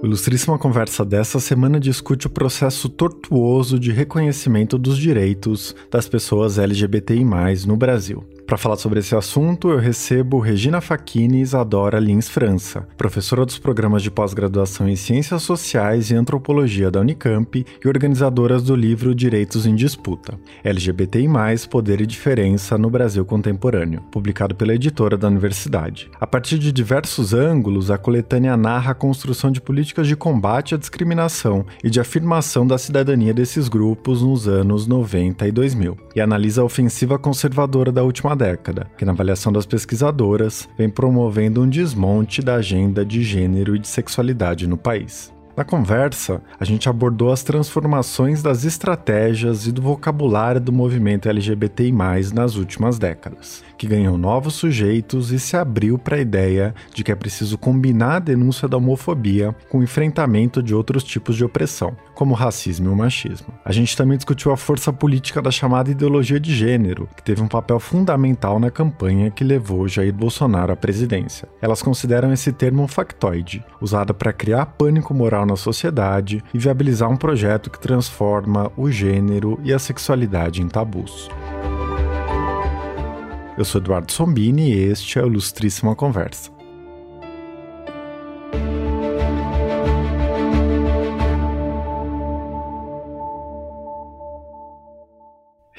O Ilustríssima Conversa dessa semana discute o processo tortuoso de reconhecimento dos direitos das pessoas LGBTI+, no Brasil. Para falar sobre esse assunto, eu recebo Regina Facchini e Isadora Lins França, professora dos programas de pós-graduação em Ciências Sociais e Antropologia da Unicamp e organizadoras do livro Direitos em Disputa, LGBTI+, Poder e Diferença no Brasil Contemporâneo, publicado pela editora da universidade. A partir de diversos ângulos, a coletânea narra a construção de políticas de combate à discriminação e de afirmação da cidadania desses grupos nos anos 90 e 2000, e analisa a ofensiva conservadora da última década, que, na avaliação das pesquisadoras, vem promovendo um desmonte da agenda de gênero e de sexualidade no país. Na conversa, a gente abordou as transformações das estratégias e do vocabulário do movimento LGBTI, nas últimas décadas que ganhou novos sujeitos e se abriu para a ideia de que é preciso combinar a denúncia da homofobia com o enfrentamento de outros tipos de opressão, como o racismo e o machismo. A gente também discutiu a força política da chamada ideologia de gênero, que teve um papel fundamental na campanha que levou Jair Bolsonaro à presidência. Elas consideram esse termo um factoide, usado para criar pânico moral na sociedade e viabilizar um projeto que transforma o gênero e a sexualidade em tabus. Eu sou Eduardo Sombini e este é o Ilustríssima Conversa.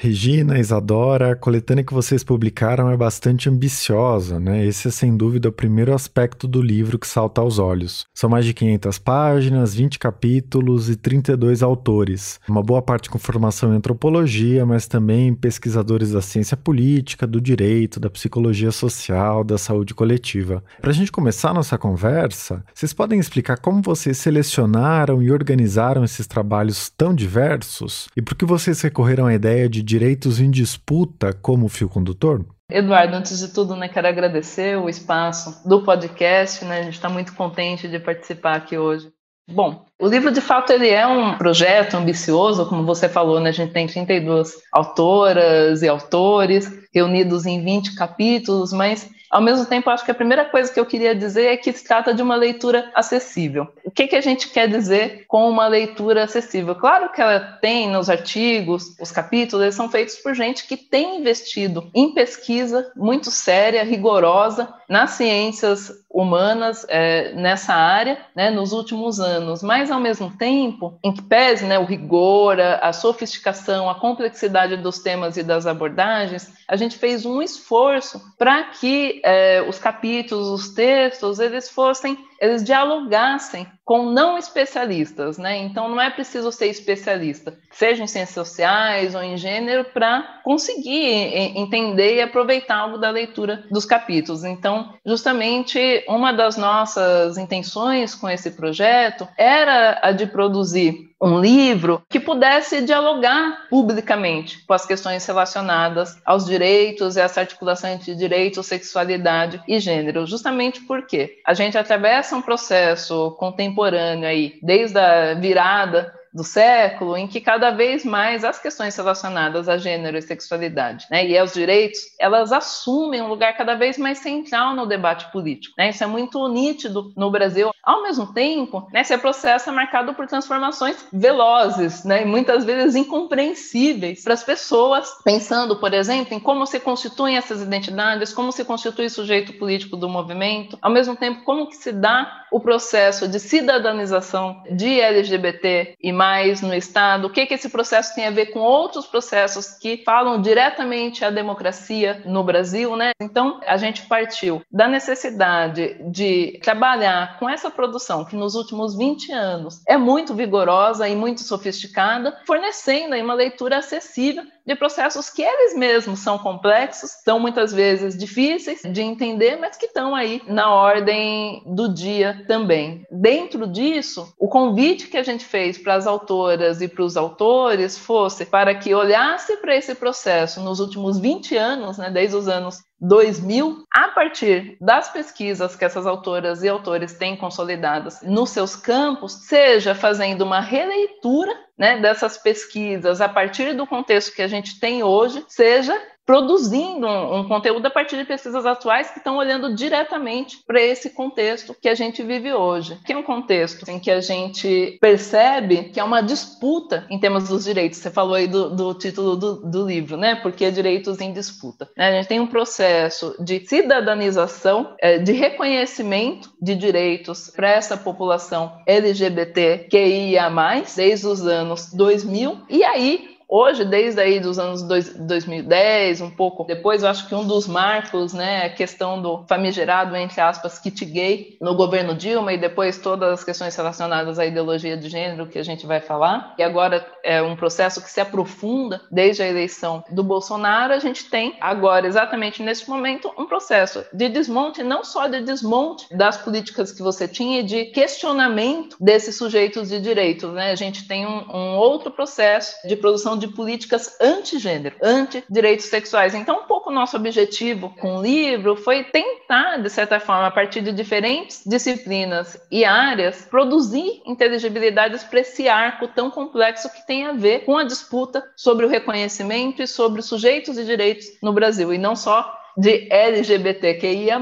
Regina, Isadora, a coletânea que vocês publicaram é bastante ambiciosa, né? Esse é sem dúvida o primeiro aspecto do livro que salta aos olhos. São mais de 500 páginas, 20 capítulos e 32 autores. Uma boa parte com formação em antropologia, mas também pesquisadores da ciência política, do direito, da psicologia social, da saúde coletiva. Para a gente começar a nossa conversa, vocês podem explicar como vocês selecionaram e organizaram esses trabalhos tão diversos e por que vocês recorreram à ideia de direitos em disputa como fio condutor? Eduardo, antes de tudo, né, quero agradecer o espaço do podcast, né, a gente está muito contente de participar aqui hoje. Bom, o livro de fato ele é um projeto ambicioso, como você falou, né, a gente tem 32 autoras e autores reunidos em 20 capítulos, mas ao mesmo tempo, acho que a primeira coisa que eu queria dizer é que se trata de uma leitura acessível. O que, que a gente quer dizer com uma leitura acessível? Claro que ela tem nos artigos, os capítulos, eles são feitos por gente que tem investido em pesquisa muito séria, rigorosa, nas ciências humanas é, nessa área né, nos últimos anos, mas ao mesmo tempo, em que pese né, o rigor, a, a sofisticação, a complexidade dos temas e das abordagens, a gente fez um esforço para que é, os capítulos, os textos, eles fossem eles dialogassem com não especialistas, né? Então não é preciso ser especialista, seja em ciências sociais ou em gênero, para conseguir entender e aproveitar algo da leitura dos capítulos. Então, justamente uma das nossas intenções com esse projeto era a de produzir um livro que pudesse dialogar publicamente com as questões relacionadas aos direitos e essa articulação entre direito, sexualidade e gênero, justamente porque a gente atravessa um processo contemporâneo aí, desde a virada do século em que cada vez mais as questões relacionadas a gênero e sexualidade né, e aos direitos, elas assumem um lugar cada vez mais central no debate político. Né? Isso é muito nítido no Brasil. Ao mesmo tempo, né, esse processo é marcado por transformações velozes né, e muitas vezes incompreensíveis para as pessoas, pensando, por exemplo, em como se constituem essas identidades, como se constitui o sujeito político do movimento, ao mesmo tempo, como que se dá o processo de cidadanização de LGBT e mais no Estado? O que, que esse processo tem a ver com outros processos que falam diretamente à democracia no Brasil, né? Então, a gente partiu da necessidade de trabalhar com essa produção que nos últimos 20 anos é muito vigorosa e muito sofisticada, fornecendo aí uma leitura acessível de processos que eles mesmos são complexos, são muitas vezes difíceis de entender, mas que estão aí na ordem do dia também. Dentro disso, o convite que a gente fez para as autoras e para os autores fosse para que olhasse para esse processo nos últimos 20 anos, né, desde os anos 2000, a partir das pesquisas que essas autoras e autores têm consolidadas nos seus campos, seja fazendo uma releitura né, dessas pesquisas a partir do contexto que a gente tem hoje, seja produzindo um, um, conteúdo a partir de pesquisas atuais que estão olhando diretamente para esse contexto que a gente vive hoje, que é um contexto em que a gente percebe que é uma disputa em termos dos direitos. Você falou aí do, do título do, do, livro, né? Porque direitos em disputa. A gente tem um processo de cidadanização, é, de reconhecimento de direitos para essa população LGBT que ia mais desde os anos 2000 e aí Hoje, desde aí dos anos dois, 2010, um pouco depois, eu acho que um dos marcos, né, a questão do famigerado, entre aspas, kit gay no governo Dilma e depois todas as questões relacionadas à ideologia de gênero que a gente vai falar. E agora é um processo que se aprofunda desde a eleição do Bolsonaro. A gente tem agora, exatamente nesse momento, um processo de desmonte, não só de desmonte das políticas que você tinha e de questionamento desses sujeitos de direitos, né? A gente tem um, um outro processo de produção de políticas anti-gênero, anti-direitos sexuais. Então, um pouco nosso objetivo com o livro foi tentar, de certa forma, a partir de diferentes disciplinas e áreas, produzir inteligibilidades para esse arco tão complexo que tem a ver com a disputa sobre o reconhecimento e sobre os sujeitos e direitos no Brasil, e não só de LGBTQIA,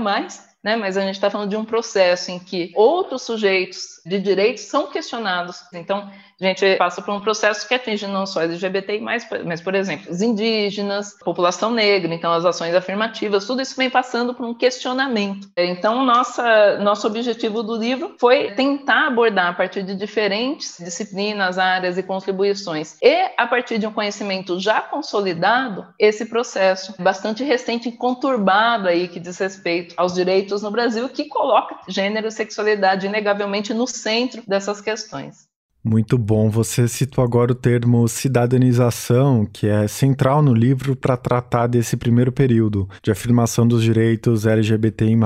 né? mas a gente está falando de um processo em que outros sujeitos de direitos são questionados. Então, a gente passa por um processo que atinge não só LGBTI, mas, mas, por exemplo, os indígenas, população negra, então as ações afirmativas, tudo isso vem passando por um questionamento. Então, nossa, nosso objetivo do livro foi tentar abordar a partir de diferentes disciplinas, áreas e contribuições, e a partir de um conhecimento já consolidado, esse processo bastante recente e conturbado aí que diz respeito aos direitos no Brasil, que coloca gênero e sexualidade inegavelmente no centro dessas questões. Muito bom. Você citou agora o termo cidadanização, que é central no livro para tratar desse primeiro período de afirmação dos direitos LGBTI.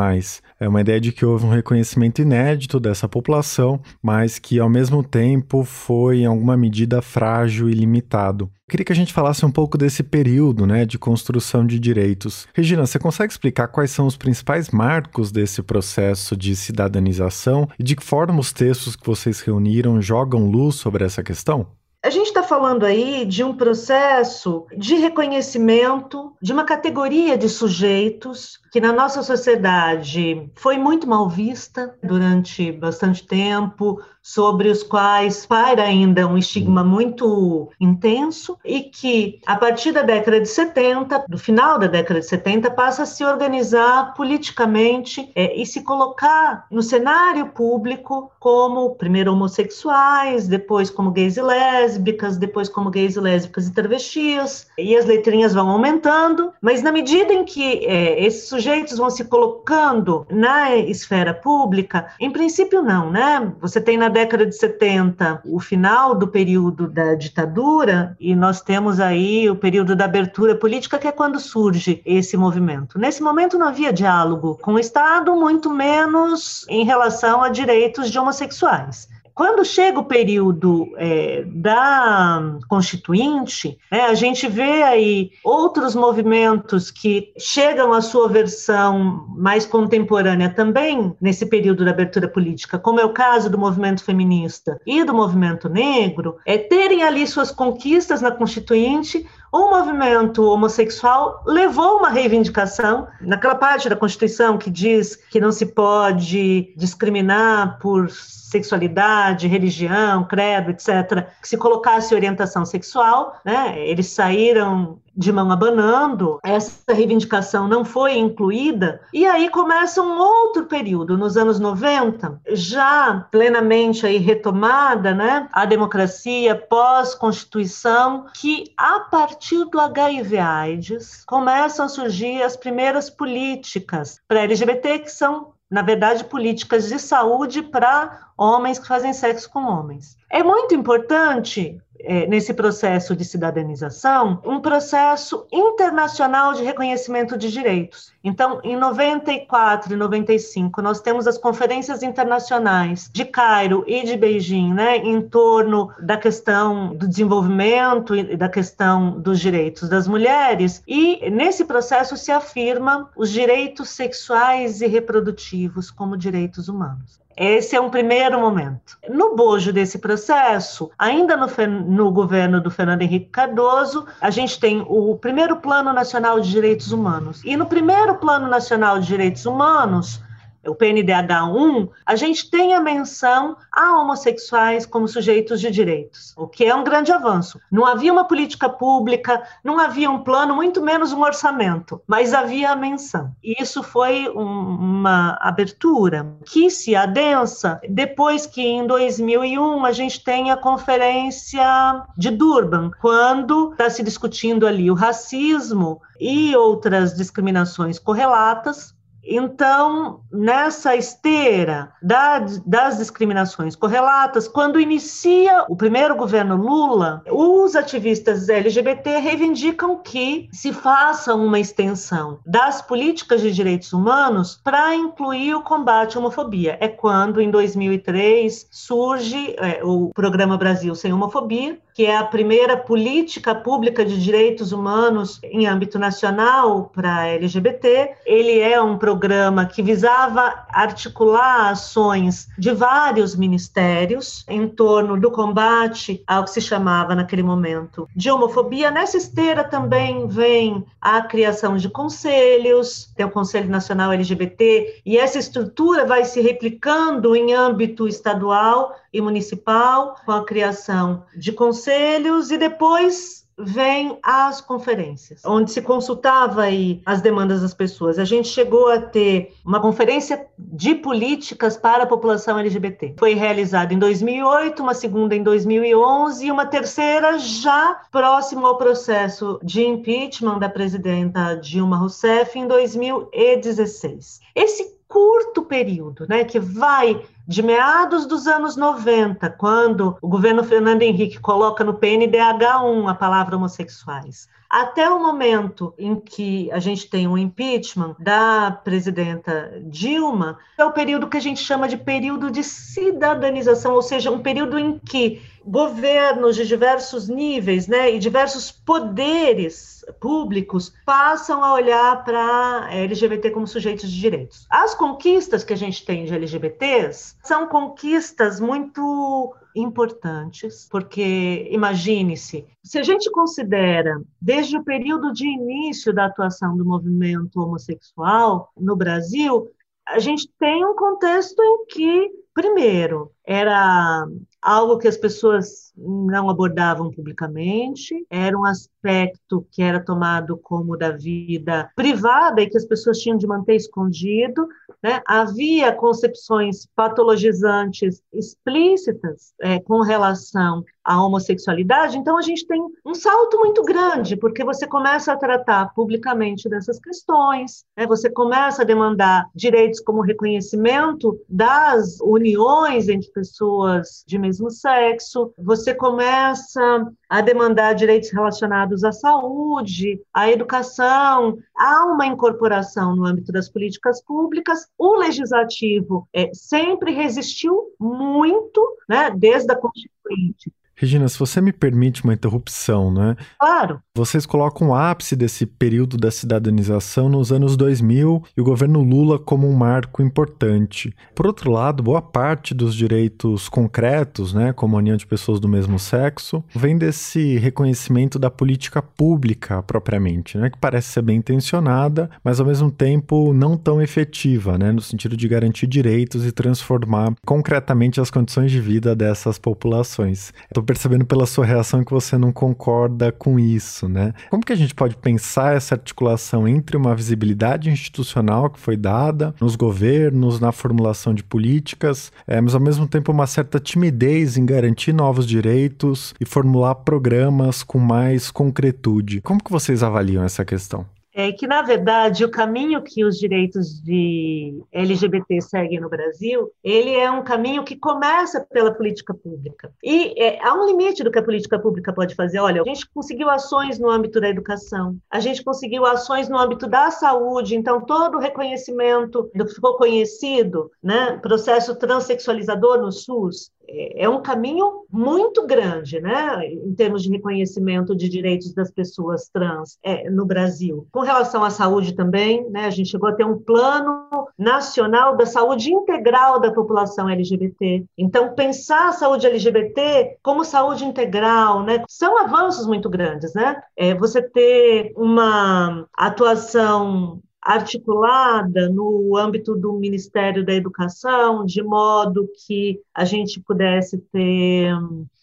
É uma ideia de que houve um reconhecimento inédito dessa população, mas que ao mesmo tempo foi em alguma medida frágil e limitado. Queria que a gente falasse um pouco desse período né, de construção de direitos. Regina, você consegue explicar quais são os principais marcos desse processo de cidadanização e de que forma os textos que vocês reuniram jogam luz sobre essa questão? A gente está falando aí de um processo de reconhecimento de uma categoria de sujeitos que na nossa sociedade foi muito mal vista durante bastante tempo, sobre os quais paira ainda um estigma muito intenso e que, a partir da década de 70, do final da década de 70, passa a se organizar politicamente é, e se colocar no cenário público como, primeiro, homossexuais, depois como gays e lésbicas, depois como gays e lésbicas e travestis, e as letrinhas vão aumentando, mas na medida em que é, esses sujeitos vão se colocando na esfera pública, em princípio não, né? Você tem na década de 70, o final do período da ditadura, e nós temos aí o período da abertura política, que é quando surge esse movimento. Nesse momento não havia diálogo com o Estado, muito menos em relação a direitos de homossexuais. Quando chega o período é, da Constituinte, né, a gente vê aí outros movimentos que chegam à sua versão mais contemporânea também nesse período da abertura política, como é o caso do movimento feminista e do movimento negro, é terem ali suas conquistas na Constituinte, o movimento homossexual levou uma reivindicação naquela parte da Constituição que diz que não se pode discriminar por sexualidade, religião, credo, etc., que se colocasse orientação sexual, né? Eles saíram de mão abanando, essa reivindicação não foi incluída, e aí começa um outro período, nos anos 90, já plenamente aí retomada, né, a democracia pós-constituição, que a partir do HIV/AIDS começam a surgir as primeiras políticas para LGBT que são na verdade, políticas de saúde para homens que fazem sexo com homens. É muito importante é, nesse processo de cidadanização, um processo internacional de reconhecimento de direitos. Então, em 94 e 95, nós temos as conferências internacionais de Cairo e de Beijing, né, em torno da questão do desenvolvimento e da questão dos direitos das mulheres, e nesse processo se afirma os direitos sexuais e reprodutivos como direitos humanos. Esse é um primeiro momento. No bojo desse processo, ainda no, no, governo do Fernando Henrique Cardoso, a gente tem o primeiro Plano Nacional de Direitos Humanos. E no primeiro Plano Nacional de Direitos Humanos, o PNDH1, a gente tem a menção a homossexuais como sujeitos de direitos, o que é um grande avanço. Não havia uma política pública, não havia um plano, muito menos um orçamento, mas havia a menção. E isso foi um, uma abertura que se adensa depois que em 2001 a gente tem a conferência de Durban, quando está se discutindo ali o racismo e outras discriminações correlatas então, nessa esteira das discriminações correlatas, quando inicia o primeiro governo Lula, os ativistas LGBT reivindicam que se faça uma extensão das políticas de direitos humanos para incluir o combate à homofobia. É quando, em 2003, surge é, o Programa Brasil Sem Homofobia, que é a primeira política pública de direitos humanos em âmbito nacional para LGBT. Ele é um programa que visava articular ações de vários ministérios em torno do combate ao que se chamava naquele momento de homofobia. Nessa esteira também vem a criação de conselhos, tem o Conselho Nacional LGBT, e essa estrutura vai se replicando em âmbito estadual e municipal, com a criação de conselhos e depois vem as conferências, onde se consultava aí as demandas das pessoas. A gente chegou a ter uma conferência de políticas para a população LGBT. Foi realizada em 2008, uma segunda em 2011 e uma terceira já próximo ao processo de impeachment da presidenta Dilma Rousseff em 2016. Esse curto período, né, que vai de meados dos anos 90, quando o governo Fernando Henrique coloca no PNDH1 a palavra homossexuais, até o momento em que a gente tem o um impeachment da presidenta Dilma, é o período que a gente chama de período de cidadanização, ou seja, um período em que governos de diversos níveis né, e diversos poderes públicos passam a olhar para LGBT como sujeitos de direitos. As conquistas que a gente tem de LGBTs são conquistas muito importantes, porque imagine-se, se a gente considera desde o período de início da atuação do movimento homossexual no Brasil, a gente tem um contexto em que, primeiro, era algo que as pessoas não abordavam publicamente, era um aspecto que era tomado como da vida privada e que as pessoas tinham de manter escondido. Né? Havia concepções patologizantes explícitas é, com relação à homossexualidade, então a gente tem um salto muito grande, porque você começa a tratar publicamente dessas questões, né? você começa a demandar direitos como reconhecimento das uniões entre pessoas de mesmo sexo, você começa a demandar direitos relacionados à saúde, à educação, há uma incorporação no âmbito das políticas públicas. O legislativo é, sempre resistiu muito, né, desde a Constituinte, Regina, se você me permite uma interrupção, né? Claro. Vocês colocam o ápice desse período da cidadanização nos anos 2000 e o governo Lula como um marco importante. Por outro lado, boa parte dos direitos concretos, né, como a união de pessoas do mesmo sexo, vem desse reconhecimento da política pública propriamente, né, que parece ser bem intencionada, mas ao mesmo tempo não tão efetiva, né, no sentido de garantir direitos e transformar concretamente as condições de vida dessas populações. Estou percebendo pela sua reação que você não concorda com isso, né? Como que a gente pode pensar essa articulação entre uma visibilidade institucional que foi dada nos governos, na formulação de políticas, é, mas ao mesmo tempo uma certa timidez em garantir novos direitos e formular programas com mais concretude? Como que vocês avaliam essa questão? É que, na verdade, o caminho que os direitos de LGBT seguem no Brasil, ele é um caminho que começa pela política pública. E é, há um limite do que a política pública pode fazer. Olha, a gente conseguiu ações no âmbito da educação, a gente conseguiu ações no âmbito da saúde, então todo o reconhecimento do que ficou conhecido, né, processo transexualizador no SUS, é, é um caminho muito grande, né, em termos de reconhecimento de direitos das pessoas trans é, no Brasil. Com relação à saúde também, né, a gente chegou a ter um plano nacional da saúde integral da população LGBT. Então, pensar a saúde LGBT como saúde integral, né, são avanços muito grandes, né? É, você ter uma atuação articulada no âmbito do Ministério da Educação, de modo que a gente pudesse ter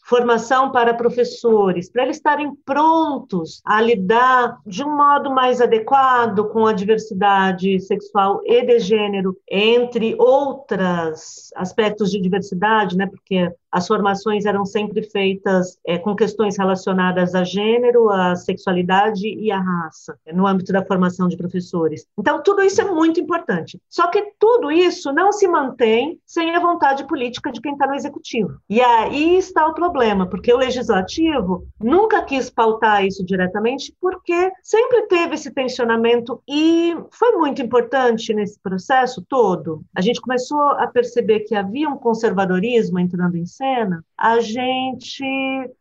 formação para professores, para eles estarem prontos a lidar de um modo mais adequado com a diversidade sexual e de gênero, entre outros aspectos de diversidade, né? Porque as formações eram sempre feitas é, com questões relacionadas a gênero, a sexualidade e a raça, no âmbito da formação de professores. Então, tudo isso é muito importante. Só que tudo isso não se mantém sem a vontade política de quem está no executivo. E aí está o problema, porque o legislativo nunca quis pautar isso diretamente, porque sempre teve esse tensionamento e foi muito importante nesse processo todo. A gente começou a perceber que havia um conservadorismo entrando em cena, a gente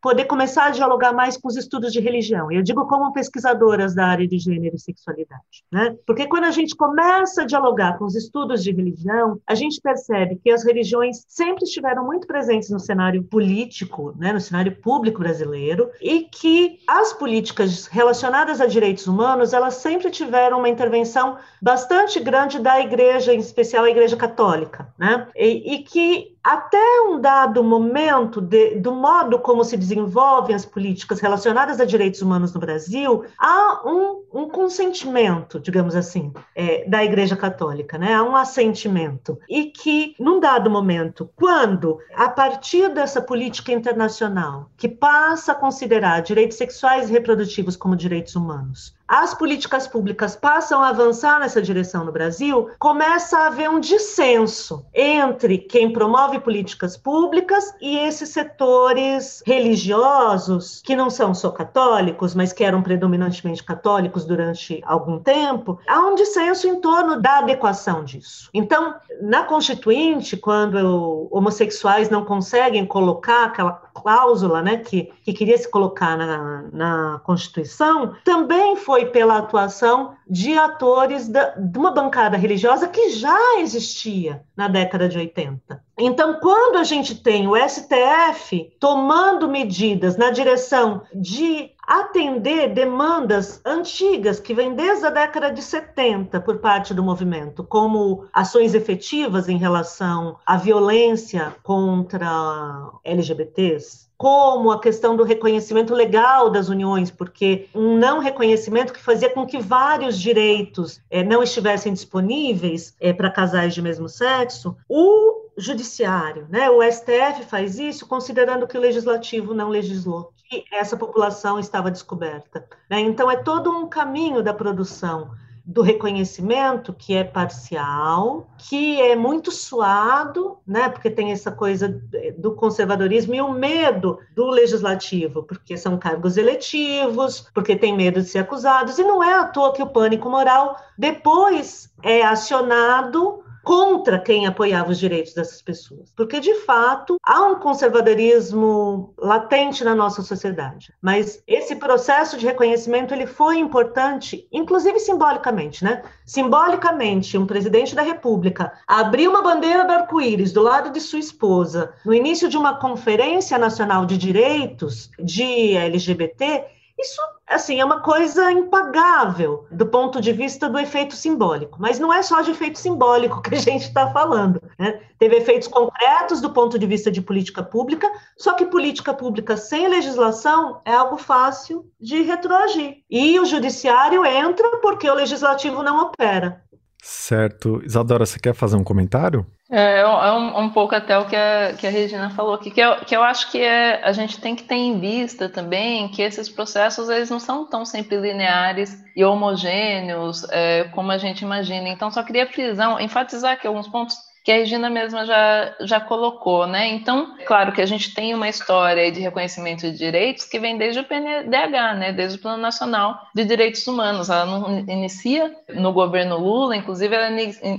poder começar a dialogar mais com os estudos de religião. E eu digo como pesquisadoras da área de gênero e sexualidade, né? Porque quando a gente começa a dialogar com os estudos de religião, a gente percebe que as religiões sempre estiveram muito presentes no cenário político, né, no cenário público brasileiro, e que as políticas relacionadas a direitos humanos, elas sempre tiveram uma intervenção bastante grande da igreja, em especial a igreja católica, né? E, e que até um dado momento de, do modo como se desenvolvem as políticas relacionadas a direitos humanos no Brasil, há um, um consentimento, digamos assim, é, da Igreja Católica, né? há um assentimento. E que, num dado momento, quando, a partir dessa política internacional, que passa a considerar direitos sexuais e reprodutivos como direitos humanos, as políticas públicas passam a avançar nessa direção no Brasil, começa a haver um dissenso entre quem promove políticas públicas e esses setores religiosos, que não são só católicos, mas que eram predominantemente católicos durante algum tempo. Há um dissenso em torno da adequação disso. Então, na Constituinte, quando homossexuais não conseguem colocar aquela cláusula né, que, que queria se colocar na, na Constituição, também foi pela atuação de atores da, de uma bancada religiosa que já existia na década de 80. Então, quando a gente tem o STF tomando medidas na direção de atender demandas antigas que vêm desde a década de 70 por parte do movimento, como ações efetivas em relação à violência contra LGBTs, como a questão do reconhecimento legal das uniões, porque um não reconhecimento que fazia com que vários direitos é, não estivessem disponíveis é, para casais de mesmo sexo, o judiciário, né? O STF faz isso considerando que o legislativo não legislou, que essa população estava descoberta. Né? Então é todo um caminho da produção do reconhecimento que é parcial, que é muito suado, né, porque tem essa coisa do conservadorismo e o medo do legislativo, porque são cargos eletivos, porque tem medo de ser acusados, e não é à toa que o pânico moral depois é acionado contra quem apoiava os direitos dessas pessoas, porque de fato há um conservadorismo latente na nossa sociedade. Mas esse processo de reconhecimento ele foi importante, inclusive simbolicamente, né? Simbolicamente, um presidente da República abriu uma bandeira do arco-íris do lado de sua esposa no início de uma conferência nacional de direitos de LGBT isso, assim, é uma coisa impagável do ponto de vista do efeito simbólico. Mas não é só de efeito simbólico que a gente está falando. Né? Teve efeitos concretos do ponto de vista de política pública, só que política pública sem legislação é algo fácil de retroagir. E o judiciário entra porque o legislativo não opera. Certo. Isadora, você quer fazer um comentário? É, é um, um, pouco até o que a, que a Regina falou aqui, que eu, que eu acho que é, a gente tem que ter em vista também que esses processos eles não são tão sempre lineares e homogêneos é, como a gente imagina. Então, só queria frisar, enfatizar aqui alguns pontos que a Regina mesma já, já colocou, né? Então, claro que a gente tem uma história de reconhecimento de direitos que vem desde o PNDH, né? Desde o Plano Nacional de Direitos Humanos. Ela não inicia no governo Lula, inclusive ela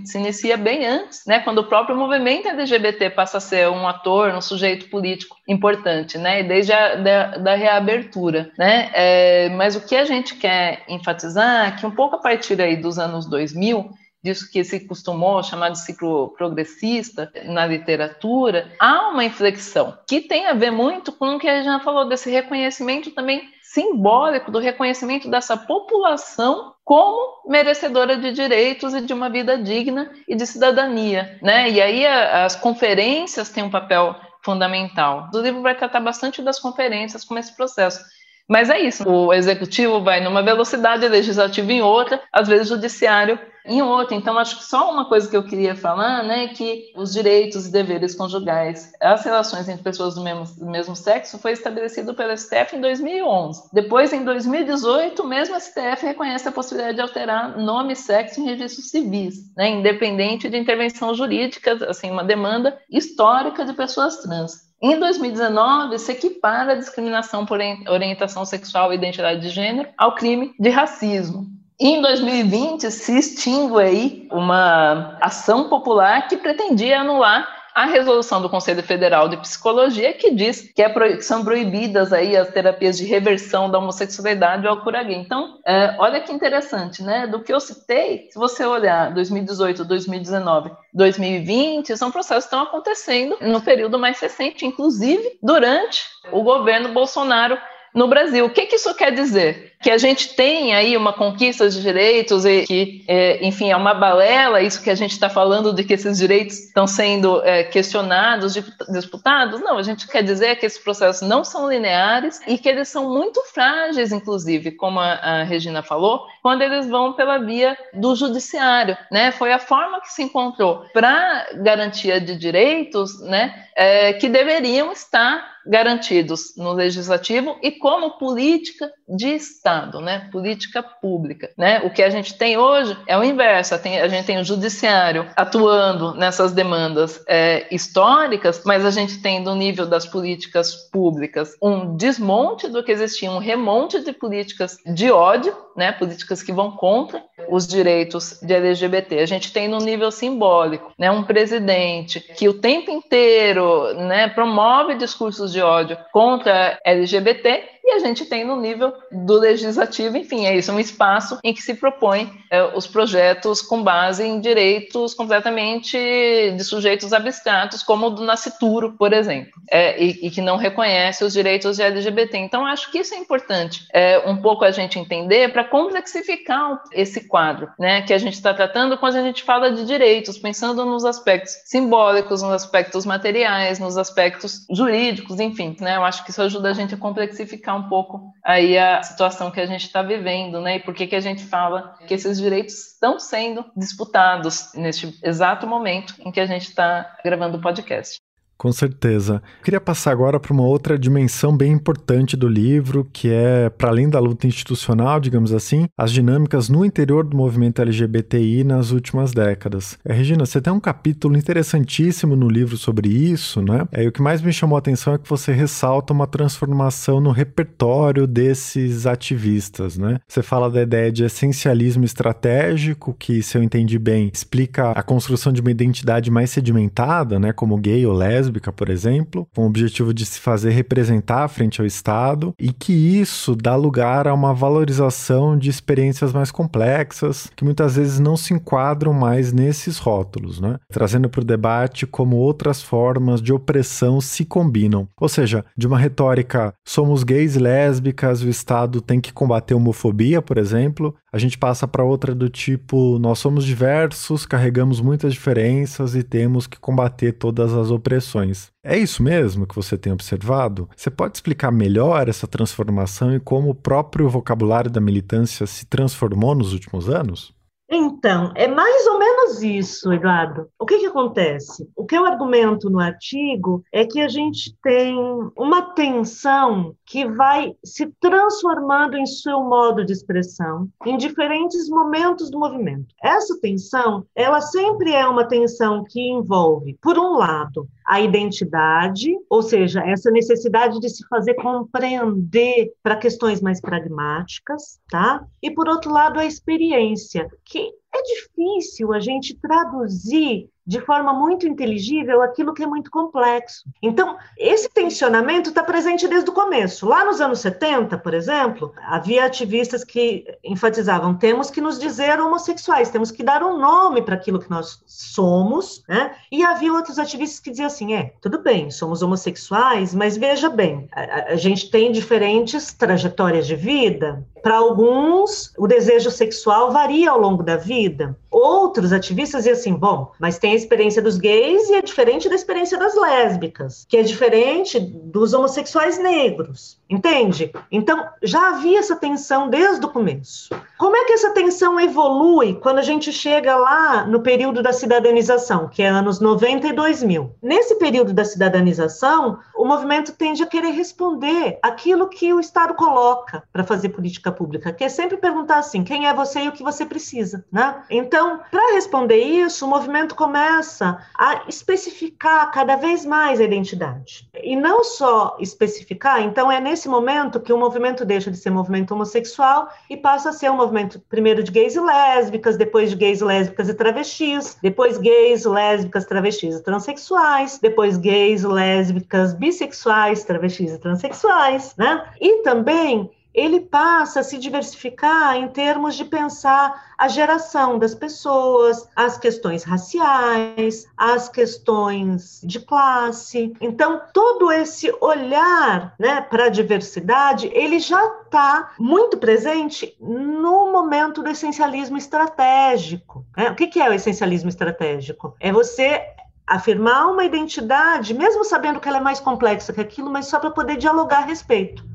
se inicia bem antes, né? Quando o próprio movimento LGBT passa a ser um ator, um sujeito político importante, né? E desde a da, da reabertura, né? É, mas o que a gente quer enfatizar é que um pouco a partir aí dos anos 2000 disso que se costumou chamar de ciclo progressista na literatura, há uma inflexão que tem a ver muito com o que a gente já falou desse reconhecimento também simbólico do reconhecimento dessa população como merecedora de direitos e de uma vida digna e de cidadania, né? E aí as conferências têm um papel fundamental. O livro vai tratar bastante das conferências como esse processo. Mas é isso, o executivo vai numa velocidade, o legislativo em outra, às vezes o judiciário em outra. Então, acho que só uma coisa que eu queria falar, né, que os direitos e deveres conjugais, as relações entre pessoas do mesmo, do mesmo sexo, foi estabelecido pelo STF em 2011. Depois, em 2018, o mesmo STF reconhece a possibilidade de alterar nome e sexo em registros civis, né, independente de intervenção jurídica, assim, uma demanda histórica de pessoas trans. Em 2019, se equipara a discriminação por orientação sexual e identidade de gênero ao crime de racismo. Em 2020, se extingue aí uma ação popular que pretendia anular a resolução do Conselho Federal de Psicologia que diz que, é que são proibidas aí as terapias de reversão da homossexualidade ou cura gay. Então, é, olha que interessante, né? Do que eu citei, se você olhar 2018, 2019, 2020, são processos que estão acontecendo no período mais recente, inclusive durante o governo Bolsonaro no Brasil. O que, que isso quer dizer? Que a gente tem aí uma conquista de direitos e que, é, enfim, é uma balela isso que a gente está falando de que esses direitos estão sendo é, questionados, disputados. Não, a gente quer dizer que esses processos não são lineares e que eles são muito frágeis, inclusive, como a, a Regina falou, quando eles vão pela via do judiciário. Né? Foi a forma que se encontrou para garantia de direitos né, é, que deveriam estar garantidos no legislativo e como política de Estado, né? política pública. Né? O que a gente tem hoje é o inverso, a gente tem o judiciário atuando nessas demandas é, históricas, mas a gente tem no nível das políticas públicas um desmonte do que existia, um remonte de políticas de ódio, né? políticas que vão contra os direitos de LGBT. A gente tem no nível simbólico né? um presidente que o tempo inteiro né, promove discursos de de ódio contra LGBT e a gente tem no nível do legislativo, enfim, é isso, um espaço em que se propõe é, os projetos com base em direitos completamente de sujeitos abstratos, como o do nascituro, por exemplo, é, e, e, que não reconhece os direitos de LGBT. Então, acho que isso é importante, é, um pouco a gente entender para complexificar esse quadro, né, que a gente está tratando quando a gente fala de direitos, pensando nos aspectos simbólicos, nos aspectos materiais, nos aspectos jurídicos, enfim, né, eu acho que isso ajuda a gente a complexificar um pouco aí a situação que a gente está vivendo, né? E por que, que a gente fala que esses direitos estão sendo disputados neste exato momento em que a gente está gravando o podcast. Com certeza. Eu queria passar agora para uma outra dimensão bem importante do livro, que é, para além da luta institucional, digamos assim, as dinâmicas no interior do movimento LGBTI nas últimas décadas. É, Regina, você tem um capítulo interessantíssimo no livro sobre isso, né? É, e o que mais me chamou a atenção é que você ressalta uma transformação no repertório desses ativistas, né? Você fala da ideia de essencialismo estratégico, que, se eu entendi bem, explica a construção de uma identidade mais sedimentada, né? Como gay ou lésbica lésbica, por exemplo, com o objetivo de se fazer representar frente ao Estado, e que isso dá lugar a uma valorização de experiências mais complexas, que muitas vezes não se enquadram mais nesses rótulos, né? trazendo para o debate como outras formas de opressão se combinam. Ou seja, de uma retórica somos gays e lésbicas, o Estado tem que combater homofobia, por exemplo, a gente passa para outra do tipo nós somos diversos, carregamos muitas diferenças e temos que combater todas as opressões. É isso mesmo que você tem observado? Você pode explicar melhor essa transformação e como o próprio vocabulário da militância se transformou nos últimos anos? Então, é mais ou menos isso, Eduardo. O que, que acontece? O que eu argumento no artigo é que a gente tem uma tensão que vai se transformando em seu modo de expressão em diferentes momentos do movimento. Essa tensão, ela sempre é uma tensão que envolve, por um lado, a identidade, ou seja, essa necessidade de se fazer compreender para questões mais pragmáticas, tá? E por outro lado, a experiência, que é difícil a gente traduzir de forma muito inteligível aquilo que é muito complexo. Então, esse tensionamento está presente desde o começo. Lá nos anos 70, por exemplo, havia ativistas que enfatizavam: temos que nos dizer homossexuais, temos que dar um nome para aquilo que nós somos, né? E havia outros ativistas que diziam assim: é, tudo bem, somos homossexuais, mas veja bem, a, a gente tem diferentes trajetórias de vida. Para alguns, o desejo sexual varia ao longo da vida. Outros ativistas diziam assim: bom, mas tem a experiência dos gays e é diferente da experiência das lésbicas, que é diferente dos homossexuais negros. Entende? Então, já havia essa tensão desde o começo. Como é que essa tensão evolui quando a gente chega lá no período da cidadanização, que é anos 90 e 2000? Nesse período da cidadanização, o movimento tende a querer responder aquilo que o Estado coloca para fazer política pública, que é sempre perguntar assim: quem é você e o que você precisa, né? Então, para responder isso, o movimento começa a especificar cada vez mais a identidade. E não só especificar, então é nesse momento que o movimento deixa de ser movimento homossexual e passa a ser um movimento primeiro de gays e lésbicas, depois de gays, lésbicas e travestis, depois gays, lésbicas, travestis e transexuais, depois gays, lésbicas, bissexuais, travestis e transexuais, né? E também ele passa a se diversificar em termos de pensar a geração das pessoas, as questões raciais, as questões de classe. Então, todo esse olhar né, para a diversidade, ele já está muito presente no momento do essencialismo estratégico. Né? O que, é o essencialismo estratégico? É você afirmar uma identidade, mesmo sabendo que ela é mais complexa que aquilo, mas só para poder dialogar a respeito.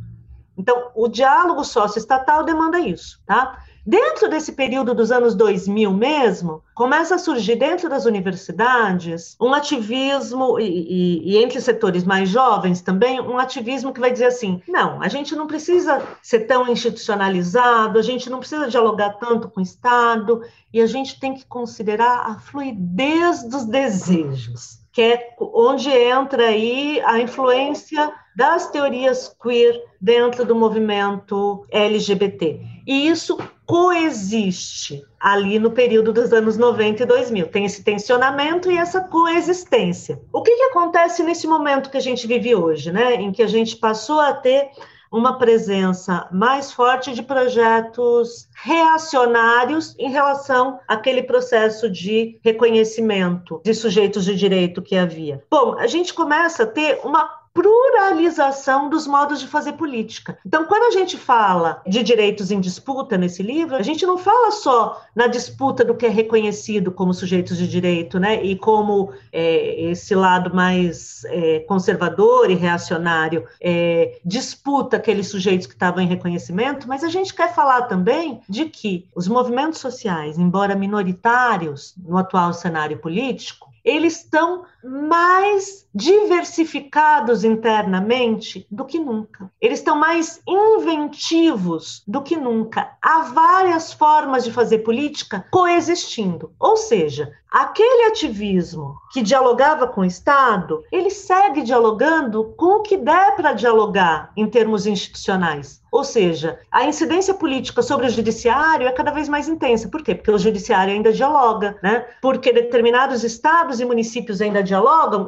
Então, o diálogo socioestatal demanda isso, tá? Dentro desse período dos anos 2000 mesmo, começa a surgir dentro das universidades um ativismo, e, e, e, entre setores mais jovens também, um ativismo que vai dizer assim: não, a gente não precisa ser tão institucionalizado, a gente não precisa dialogar tanto com o Estado, e a gente tem que considerar a fluidez dos desejos, que é onde entra aí a influência das teorias queer dentro do movimento LGBT. E isso coexiste ali no período dos anos 90 e 2000. Tem esse tensionamento e essa coexistência. O que, que acontece nesse momento que a gente vive hoje, né? Em que a gente passou a ter uma presença mais forte de projetos reacionários em relação àquele processo de reconhecimento de sujeitos de direito que havia. Bom, a gente começa a ter uma pluralização dos modos de fazer política. Então, quando a gente fala de direitos em disputa nesse livro, a gente não fala só na disputa do que é reconhecido como sujeitos de direito, né, e como é, esse lado mais é, conservador e reacionário é, disputa aqueles sujeitos que estavam em reconhecimento, mas a gente quer falar também de que os movimentos sociais, embora minoritários no atual cenário político, eles estão mais diversificados internamente do que nunca. Eles estão mais inventivos do que nunca. Há várias formas de fazer política coexistindo. Ou seja, aquele ativismo que dialogava com o Estado, ele segue dialogando com o que der para dialogar em termos institucionais. Ou seja, a incidência política sobre o judiciário é cada vez mais intensa. Por quê? Porque o judiciário ainda dialoga, né? Porque determinados estados e municípios ainda dialogam,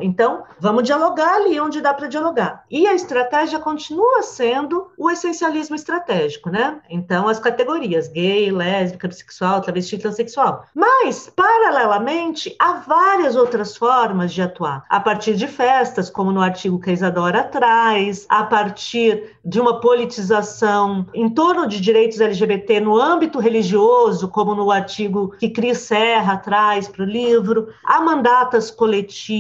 então vamos dialogar ali onde dá para dialogar. E a estratégia continua sendo o essencialismo estratégico, né? Então, as categorias gay, lésbica, bissexual, travesti, transexual. Mas, paralelamente, há várias outras formas de atuar. A partir de festas, como no artigo que a Isadora traz, a partir de uma politização em torno de direitos LGBT no âmbito religioso, como no artigo que Cris Serra traz para o livro, há mandatas coletivas,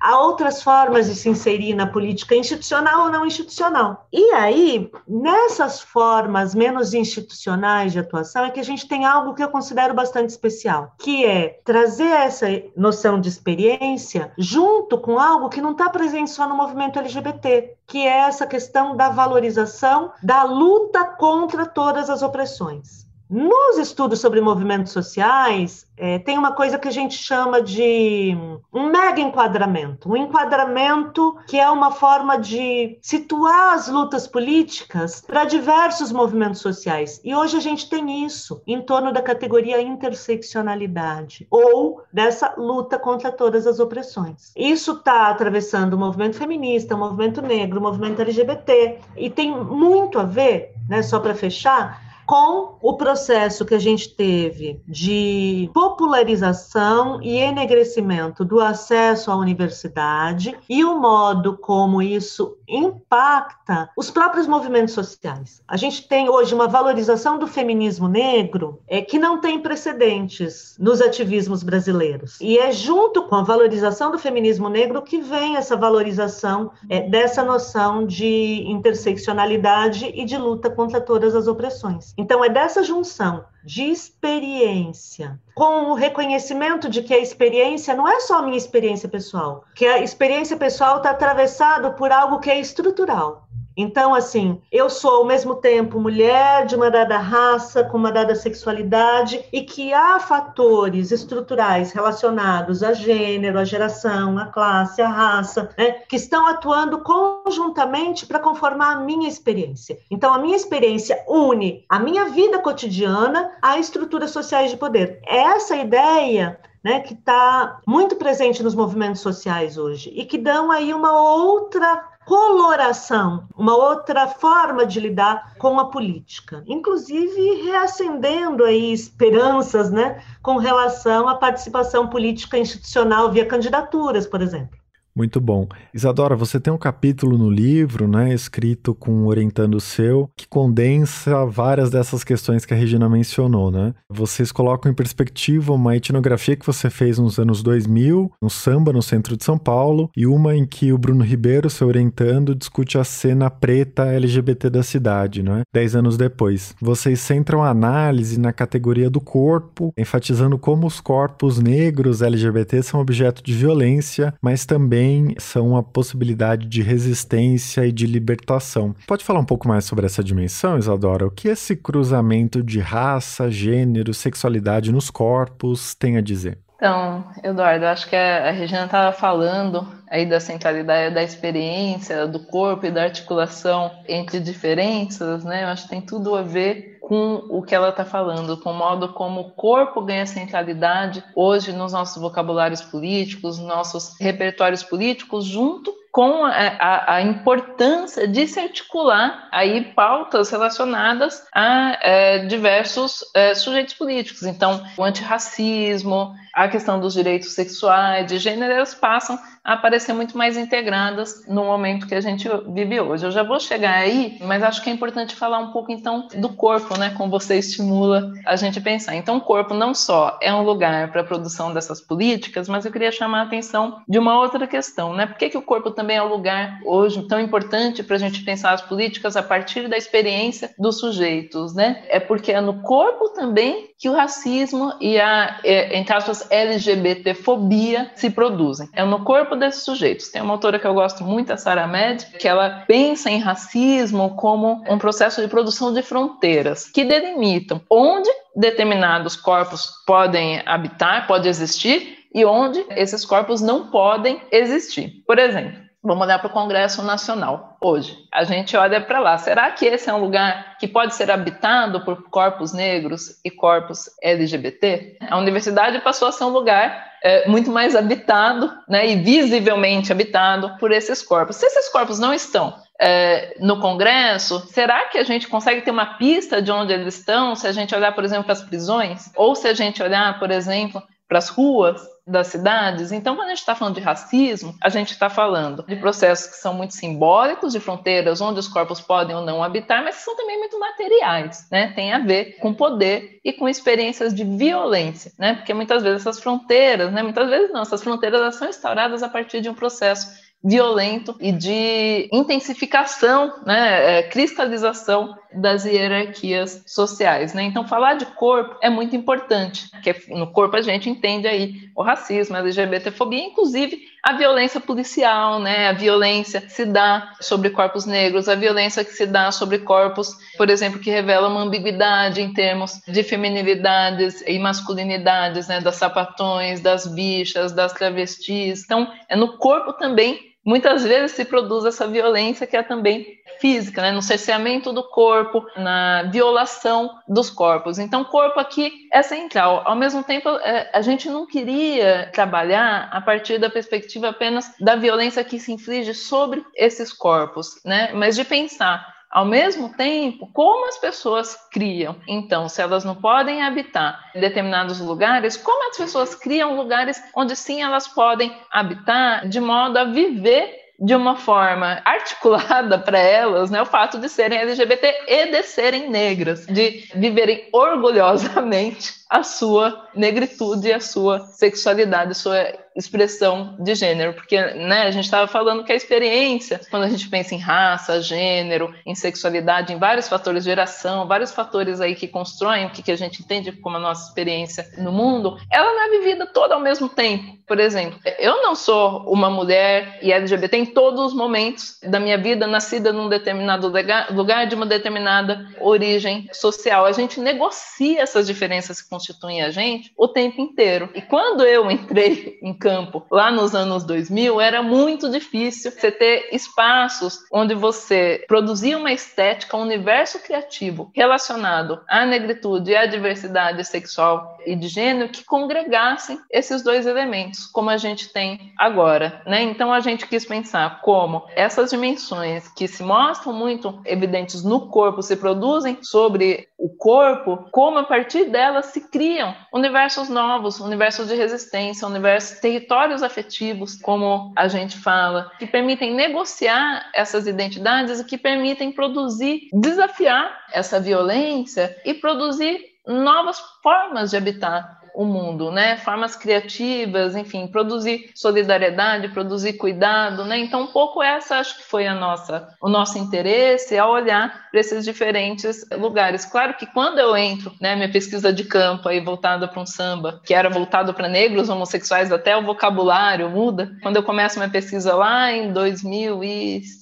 há outras formas de se inserir na política institucional ou não institucional. E aí, nessas formas menos institucionais de atuação, é que a gente tem algo que eu considero bastante especial, que é trazer essa noção de experiência junto com algo que não está presente só no movimento LGBT, que é essa questão da valorização da luta contra todas as opressões. Nos estudos sobre movimentos sociais, é, tem uma coisa que a gente chama de um mega enquadramento. Um enquadramento que é uma forma de situar as lutas políticas para diversos movimentos sociais. E hoje a gente tem isso em torno da categoria interseccionalidade, ou dessa luta contra todas as opressões. Isso está atravessando o movimento feminista, o movimento negro, o movimento LGBT, e tem muito a ver, né, só para fechar, com o processo que a gente teve de popularização e enegrecimento do acesso à universidade e o modo como isso impacta os próprios movimentos sociais. A gente tem hoje uma valorização do feminismo negro é, que não tem precedentes nos ativismos brasileiros. E é junto com a valorização do feminismo negro que vem essa valorização é, dessa noção de interseccionalidade e de luta contra todas as opressões. Então, é dessa junção de experiência com o reconhecimento de que a experiência não é só a minha experiência pessoal, que a experiência pessoal está atravessada por algo que é estrutural. Então, assim, eu sou ao mesmo tempo mulher de uma dada raça, com uma dada sexualidade, e que há fatores estruturais relacionados a gênero, a geração, a classe, a raça, né, que estão atuando conjuntamente para conformar a minha experiência. Então, a minha experiência une a minha vida cotidiana a estruturas sociais de poder. Essa ideia né, que está muito presente nos movimentos sociais hoje e que dão aí uma outra coloração, uma outra forma de lidar com a política, inclusive reacendendo aí esperanças, né, com relação à participação política institucional via candidaturas, por exemplo. Muito bom. Isadora, você tem um capítulo no livro, né, escrito com um orientando seu, que condensa várias dessas questões que a Regina mencionou, né? Vocês colocam em perspectiva uma etnografia que você fez nos anos 2000, um samba no centro de São Paulo, e uma em que o Bruno Ribeiro, seu orientando, discute a cena preta LGBT da cidade, né? Dez anos depois. Vocês centram a análise na categoria do corpo, enfatizando como os corpos negros LGBT são objeto de violência, mas também também são uma possibilidade de resistência e de libertação. Pode falar um pouco mais sobre essa dimensão, Isadora? O que esse cruzamento de raça, gênero, sexualidade nos corpos tem a dizer? Então, Eduardo, acho que a Regina estava falando aí da centralidade da experiência, do corpo e da articulação entre diferenças, né? Eu acho que tem tudo a ver com o que ela está falando, com o modo como o corpo ganha centralidade hoje nos nossos vocabulários políticos, nossos repertórios políticos, junto com a, a, a, importância de se articular aí pautas relacionadas a é, diversos é, sujeitos políticos. Então, o antirracismo, a questão dos direitos sexuais, de gênero, elas passam a aparecer muito mais integradas no momento que a gente vive hoje. Eu já vou chegar aí, mas acho que é importante falar um pouco então do corpo, né? Como você estimula a gente pensar. Então, o corpo não só é um lugar para a produção dessas políticas, mas eu queria chamar a atenção de uma outra questão, né? Por que, que o corpo também é um lugar hoje tão importante para a gente pensar as políticas a partir da experiência dos sujeitos, né? É porque é no corpo também que o racismo e a, é, entre aspas, LGBTfobia se produzem. É no corpo desses sujeitos. Tem uma autora que eu gosto muito, a Sarah Med, que ela pensa em racismo como um processo de produção de fronteiras que delimitam onde determinados corpos podem habitar, pode existir e onde esses corpos não podem existir. Por exemplo, Vamos olhar para o Congresso Nacional hoje. A gente olha para lá. Será que esse é um lugar que pode ser habitado por corpos negros e corpos LGBT? A universidade passou a ser um lugar é, muito mais habitado, né, e visivelmente habitado por esses corpos. Se esses corpos não estão é, no Congresso, será que a gente consegue ter uma pista de onde eles estão? Se a gente olhar, por exemplo, para as prisões, ou se a gente olhar, por exemplo, para as ruas das cidades. Então, quando a gente está falando de racismo, a gente está falando de processos que são muito simbólicos, de fronteiras onde os corpos podem ou não habitar, mas que são também muito materiais, né? Tem a ver com poder e com experiências de violência, né? Porque muitas vezes essas fronteiras, né? Muitas vezes não, essas fronteiras são instauradas a partir de um processo violento e de intensificação, né, é, cristalização das hierarquias sociais. Né? Então, falar de corpo é muito importante, porque no corpo a gente entende aí o racismo, a LGBTfobia, inclusive a violência policial, né? a violência que se dá sobre corpos negros, a violência que se dá sobre corpos, por exemplo, que revela uma ambiguidade em termos de feminilidades e masculinidades, né? das sapatões, das bichas, das travestis. Então, é no corpo também muitas vezes se produz essa violência que é também física, né? no cerceamento do corpo, na violação dos corpos. Então, corpo aqui é central. Ao mesmo tempo, é, a gente não queria trabalhar a partir da perspectiva apenas da violência que se inflige sobre esses corpos, né? mas de pensar ao mesmo tempo, como as pessoas criam? Então, se elas não podem habitar em determinados lugares, como as pessoas criam lugares onde sim elas podem habitar de modo a viver de uma forma articulada para elas, né, o fato de serem LGBT e de serem negras, de viverem orgulhosamente a sua negritude, a sua sexualidade, a sua expressão de gênero, porque né, a gente estava falando que a experiência, quando a gente pensa em raça, gênero, em sexualidade, em vários fatores, geração, vários fatores aí que constroem o que, que a gente entende como a nossa experiência no mundo, ela não é vivida toda ao mesmo tempo. Por exemplo, eu não sou uma mulher e LGBT em todos os momentos da minha vida, nascida num determinado lugar, de uma determinada origem social. A gente negocia essas diferenças que constituem a gente o tempo inteiro. E quando eu entrei em campo lá nos anos 2000, era muito difícil você ter espaços onde você produzia uma estética, um universo criativo relacionado à negritude e à diversidade sexual e de gênero que congregassem esses dois elementos, como a gente tem agora, né? Então a gente quis pensar como essas dimensões que se mostram muito evidentes no corpo se produzem sobre o corpo, como a partir delas se criam universos novos, universos de resistência, universos territórios afetivos, como a gente fala, que permitem negociar essas identidades e que permitem produzir, desafiar essa violência e produzir novas formas de habitar o mundo, né? Formas criativas, enfim, produzir solidariedade, produzir cuidado, né? Então, um pouco essa acho que foi a nossa, o nosso interesse ao olhar para esses diferentes lugares. Claro que quando eu entro, né, minha pesquisa de campo aí voltada para um samba, que era voltado para negros homossexuais, até o vocabulário muda. Quando eu começo minha pesquisa lá em 2006,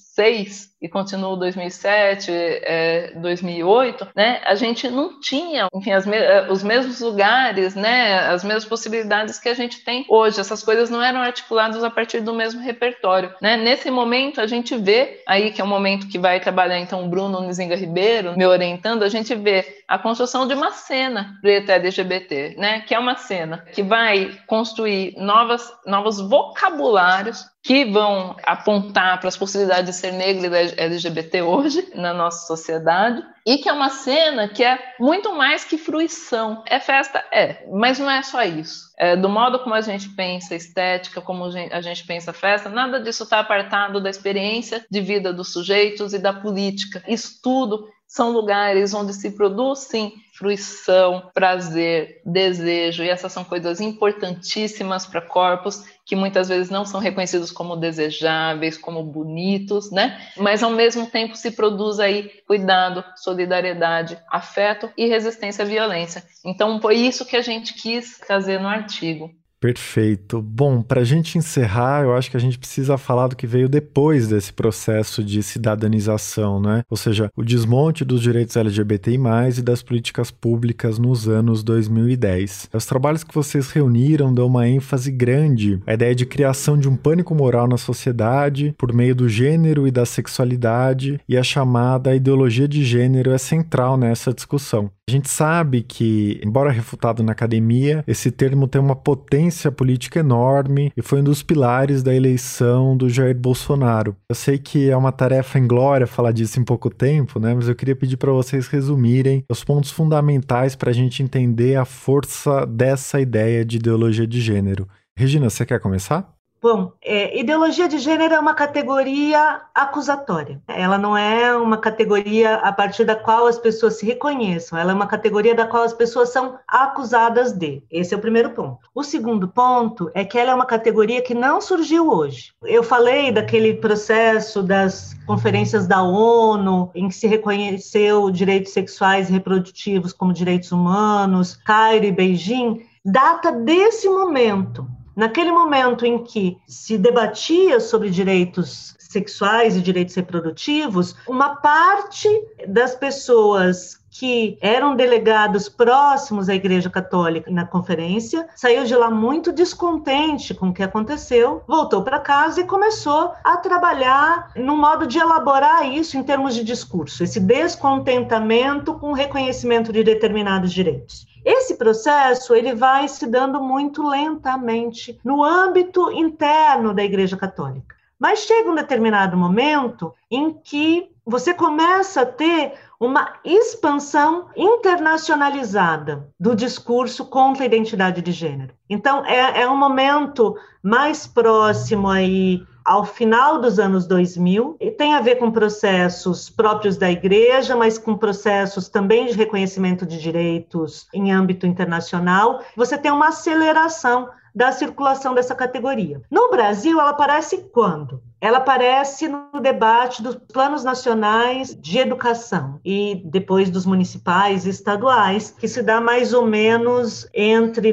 e continuou 2007, é, 2008, né, a gente não tinha, enfim, me é, os mesmos lugares, né, as mesmas possibilidades que a gente tem hoje. Essas coisas não eram articuladas a partir do mesmo repertório, né? Nesse momento a gente vê aí que é um momento que vai trabalhar então o Bruno Nizinga Ribeiro me orientando, a gente vê a construção de uma cena preta LGBT, né, que é uma cena que vai construir novas novos vocabulários que vão apontar para as possibilidades de ser negro e LGBT hoje na nossa sociedade e que é uma cena que é muito mais que fruição. É festa? É, mas não é só isso. É, do modo como a gente pensa estética, como a gente pensa festa, nada disso está apartado da experiência de vida dos sujeitos e da política. Isso tudo são lugares onde se produz, sim, fruição, prazer, desejo, e essas são coisas importantíssimas para corpos que muitas vezes não são reconhecidos como desejáveis, como bonitos, né? Mas ao mesmo tempo se produz aí cuidado, solidariedade, afeto e resistência à violência. Então foi isso que a gente quis trazer no artigo. Perfeito. Bom, para a gente encerrar, eu acho que a gente precisa falar do que veio depois desse processo de cidadanização, né? Ou seja, o desmonte dos direitos LGBTI+, e das políticas públicas nos anos 2010. Os trabalhos que vocês reuniram dão uma ênfase grande à ideia de criação de um pânico moral na sociedade por meio do gênero e da sexualidade, e a chamada ideologia de gênero é central nessa discussão. A gente sabe que, embora refutado na academia, esse termo tem uma potência política enorme e foi um dos pilares da eleição do Jair Bolsonaro. Eu sei que é uma tarefa inglória falar disso em pouco tempo, né? Mas eu queria pedir para vocês resumirem os pontos fundamentais para a gente entender a força dessa ideia de ideologia de gênero. Regina, você quer começar? Bom, é, ideologia de gênero é uma categoria acusatória. Ela não é uma categoria a partir da qual as pessoas se reconheçam. Ela é uma categoria da qual as pessoas são acusadas de. Esse é o primeiro ponto. O segundo ponto é que ela é uma categoria que não surgiu hoje. Eu falei daquele processo das conferências da ONU em que se reconheceu direitos sexuais e reprodutivos como direitos humanos, Cairo e Beijing, data desse momento Naquele momento em que se debatia sobre direitos sexuais e direitos reprodutivos, uma parte das pessoas que eram delegados próximos à Igreja Católica na conferência, saiu de lá muito descontente com o que aconteceu, voltou para casa e começou a trabalhar no modo de elaborar isso em termos de discurso, esse descontentamento com o reconhecimento de determinados direitos. Esse processo ele vai se dando muito lentamente no âmbito interno da Igreja Católica. Mas chega um determinado momento em que você começa a ter uma expansão internacionalizada do discurso contra a identidade de gênero. Então, é, é um momento mais próximo aí ao final dos anos 2000, e tem a ver com processos próprios da igreja, mas com processos também de reconhecimento de direitos em âmbito internacional. Você tem uma aceleração da circulação dessa categoria. No Brasil, ela aparece quando? Ela aparece no debate dos planos nacionais de educação e depois dos municipais e estaduais, que se dá mais ou menos entre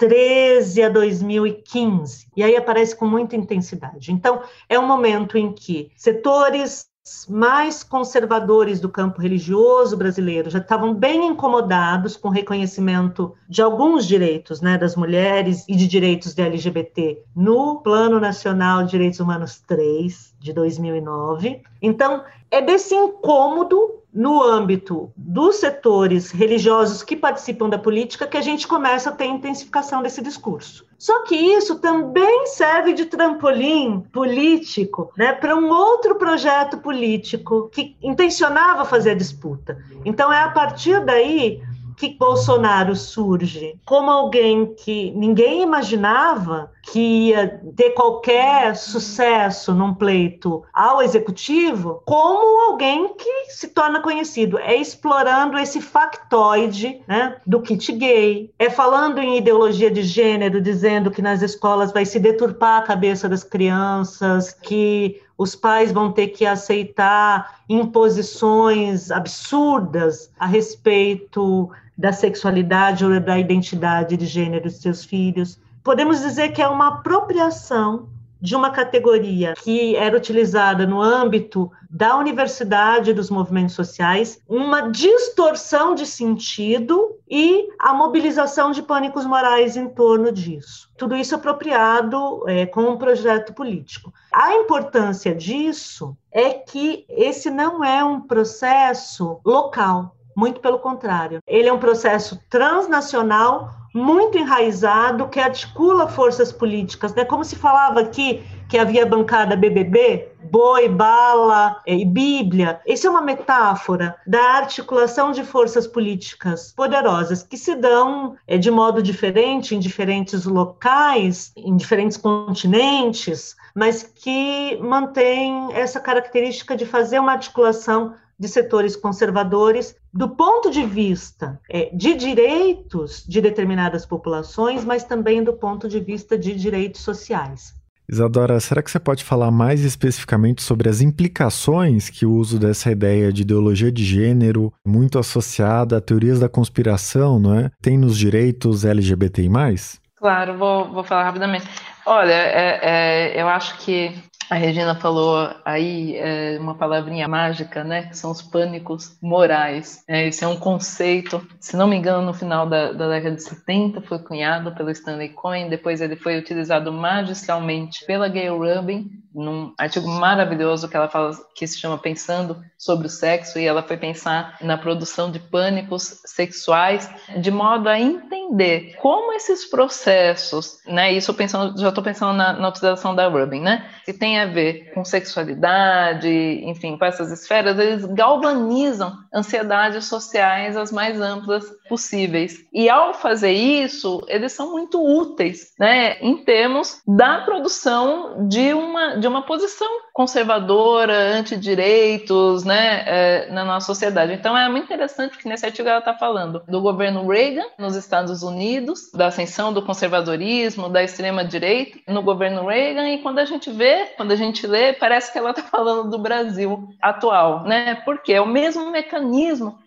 2013 a 2015. E aí aparece com muita intensidade. Então, é um momento em que setores mais conservadores do campo religioso brasileiro já estavam bem incomodados com o reconhecimento de alguns direitos né, das mulheres e de direitos de LGBT no Plano Nacional de Direitos Humanos 3, de 2009. Então, é desse incômodo no âmbito dos setores religiosos que participam da política que a gente começa a ter intensificação desse discurso. Só que isso também serve de trampolim político né, para um outro projeto político que intencionava fazer a disputa. Então, é a partir daí que Bolsonaro surge como alguém que ninguém imaginava que ia ter qualquer sucesso num pleito ao executivo, como alguém que se torna conhecido. É explorando esse factoide né, do kit gay, é falando em ideologia de gênero, dizendo que nas escolas vai se deturpar a cabeça das crianças, que os pais vão ter que aceitar imposições absurdas a respeito da sexualidade ou da identidade de gênero de seus filhos. Podemos dizer que é uma apropriação de uma categoria que era utilizada no âmbito da universidade dos movimentos sociais, uma distorção de sentido e a mobilização de pânicos morais em torno disso. Tudo isso apropriado é, com um projeto político. A importância disso é que esse não é um processo local. Muito pelo contrário. Ele é um processo transnacional muito enraizado que articula forças políticas, né? Como se falava aqui que havia bancada BBB, boi, bala e Bíblia. Isso é uma metáfora da articulação de forças políticas poderosas que se dão é, de modo diferente em diferentes locais, em diferentes continentes, mas que mantém essa característica de fazer uma articulação de setores conservadores do ponto de vista é, de direitos de determinadas populações, mas também do ponto de vista de direitos sociais. Isadora, será que você pode falar mais especificamente sobre as implicações que o uso dessa ideia de ideologia de gênero, muito associada a teorias da conspiração, não é? tem nos direitos LGBTI? Claro, vou, vou falar rapidamente. Olha, é, é, eu acho que a Regina falou aí é, uma palavrinha mágica, né? Que são os pânicos morais. É, esse é um conceito, se não me engano, no final da, da década de 70 foi cunhado pelo Stanley Cohen, depois ele foi utilizado magistralmente pela Gayle Rubin num artigo maravilhoso que ela fala que se chama Pensando sobre o Sexo e ela foi pensar na produção de pânicos sexuais de modo a entender como esses processos, né? Isso pensando, já estou pensando na, na da Rubin, né? Que tem a ver com sexualidade, enfim, com essas esferas, eles galvanizam ansiedades sociais as mais amplas possíveis. E ao fazer isso, eles são muito úteis, né? Em termos da produção de uma de uma posição conservadora, antidireitos, né, é, na nossa sociedade. Então é muito interessante que nesse artigo ela está falando do governo Reagan nos Estados Unidos, da ascensão do conservadorismo, da extrema direita no governo Reagan e quando a gente vê, quando a gente lê, parece que ela está falando do Brasil atual, né? Porque é o mesmo mecanismo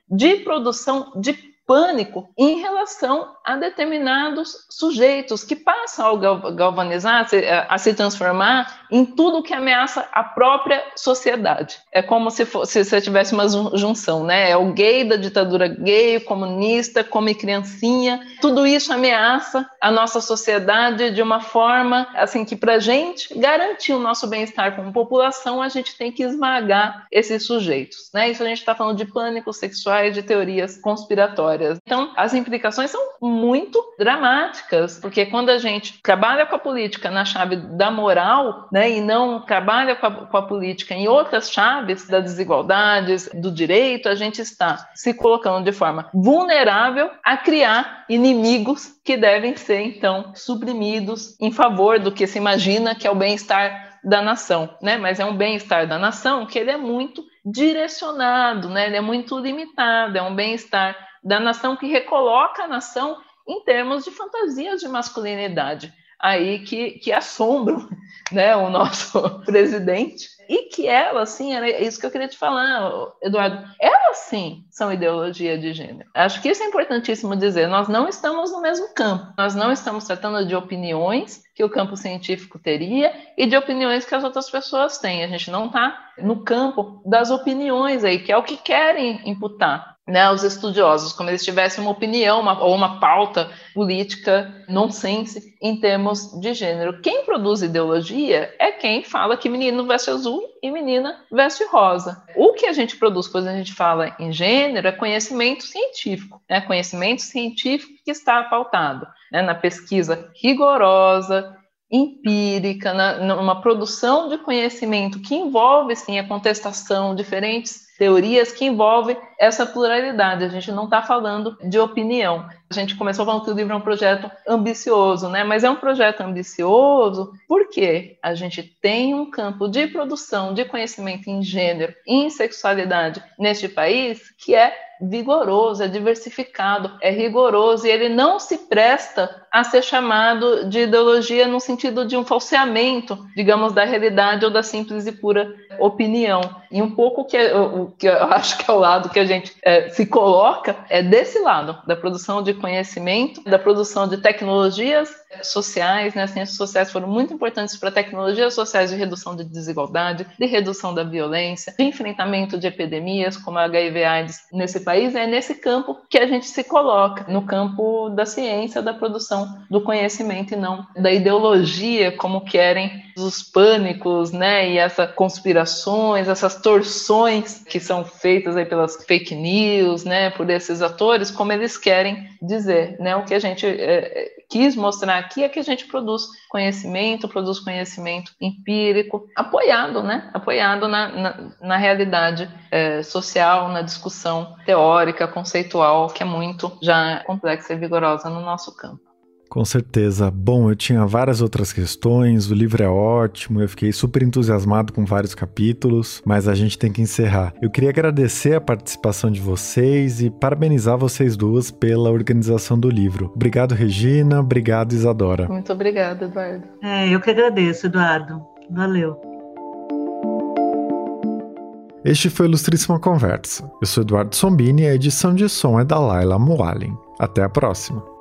de produção de pânico em relação a determinados sujeitos que passam a galvanizar, a se, transformar em tudo que ameaça a própria sociedade. É como se, fosse, se tivesse uma junção, né? É o gay da ditadura gay, comunista, come criancinha, tudo isso ameaça a nossa sociedade de uma forma assim que para gente garantir o nosso bem-estar como população, a gente tem que esmagar esses sujeitos, né? Isso a gente está falando de pânicos sexuais, de teorias conspiratórias histórias. Então, as implicações são muito dramáticas, porque quando a gente trabalha com a política na chave da moral, né, e não trabalha com a, com a política em outras chaves das desigualdades, do direito, a gente está se colocando de forma vulnerável a criar inimigos que devem ser, então, suprimidos em favor do que se imagina que é o bem-estar da nação, né? Mas é um bem-estar da nação que ele é muito direcionado, né? Ele é muito limitado, é um bem-estar da nação que recoloca a nação em termos de fantasias de masculinidade aí que, que assombram né, o nosso presidente e que elas, sim, era isso que eu queria te falar, Eduardo. Elas, sim, são ideologia de gênero. Acho que isso é importantíssimo dizer. Nós não estamos no mesmo campo. Nós não estamos tratando de opiniões que o campo científico teria e de opiniões que as outras pessoas têm. A gente não está no campo das opiniões aí, que é o que querem imputar né, os estudiosos, como eles tivessem uma opinião uma, ou uma pauta política nonsense em termos de gênero. Quem produz ideologia é quem fala que menino veste azul e menina veste rosa. O que a gente produz quando a gente fala em gênero é conhecimento científico, né, conhecimento científico que está pautado né, na pesquisa rigorosa, empírica, na, numa produção de conhecimento que envolve sim a contestação, diferentes teorias que envolvem essa pluralidade. A gente não está falando de opinião. A gente começou falando que o livro é um projeto ambicioso, né? Mas é um projeto ambicioso porque a gente tem um campo de produção de conhecimento em gênero em sexualidade neste país que é vigoroso, é diversificado, é rigoroso e ele não se presta a ser chamado de ideologia no sentido de um falseamento, digamos, da realidade ou da simples e pura opinião. E um pouco que, o que eu acho que é o lado que a gente é, se coloca é desse lado, da produção de conhecimento, da produção de tecnologias sociais, né? As ciências sociais foram muito importantes para tecnologias sociais de redução de desigualdade, de redução da violência, de enfrentamento de epidemias como a HIV/AIDS nesse país. É nesse campo que a gente se coloca, no campo da ciência, da produção do conhecimento e não da ideologia, como querem os pânicos, né? E essas conspirações, essas torções que são feitas aí pelas fake news, né? Por esses atores, como eles querem dizer, né? O que a gente é, quis mostrar aqui é que a gente produz conhecimento, produz conhecimento empírico, apoiado, né? Apoiado na, na, na realidade é, social, na discussão teórica, conceitual, que é muito já complexa e vigorosa no nosso campo. Com certeza. Bom, eu tinha várias outras questões, o livro é ótimo, eu fiquei super entusiasmado com vários capítulos, mas a gente tem que encerrar. Eu queria agradecer a participação de vocês e parabenizar vocês duas pela organização do livro. Obrigado, Regina. Obrigado, Isadora. Muito obrigada, Eduardo. É, eu que agradeço, Eduardo. Valeu. Este foi o Ilustríssima Conversa. Eu sou Eduardo Sombini e a edição de som é da Laila Moalin. Até a próxima.